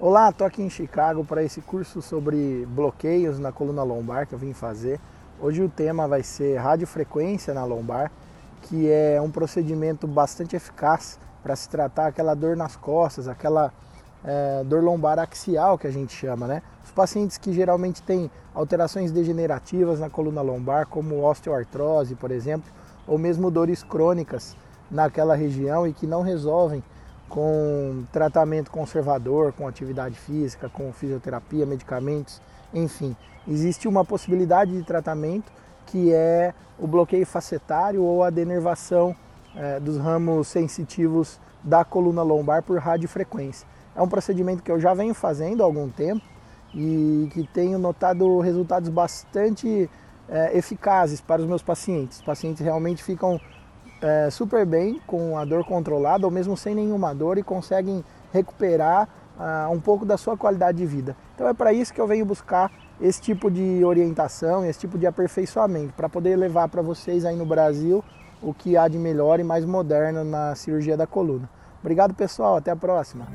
Olá, estou aqui em Chicago para esse curso sobre bloqueios na coluna lombar que eu vim fazer. Hoje o tema vai ser radiofrequência na lombar, que é um procedimento bastante eficaz para se tratar aquela dor nas costas, aquela é, dor lombar axial que a gente chama, né? Os pacientes que geralmente têm alterações degenerativas na coluna lombar, como osteoartrose, por exemplo, ou mesmo dores crônicas naquela região e que não resolvem com tratamento conservador, com atividade física, com fisioterapia, medicamentos, enfim. Existe uma possibilidade de tratamento que é o bloqueio facetário ou a denervação é, dos ramos sensitivos da coluna lombar por radiofrequência. É um procedimento que eu já venho fazendo há algum tempo e que tenho notado resultados bastante é, eficazes para os meus pacientes. Os pacientes realmente ficam é, super bem com a dor controlada ou mesmo sem nenhuma dor e conseguem recuperar uh, um pouco da sua qualidade de vida. Então é para isso que eu venho buscar esse tipo de orientação, esse tipo de aperfeiçoamento, para poder levar para vocês aí no Brasil o que há de melhor e mais moderno na cirurgia da coluna. Obrigado pessoal, até a próxima.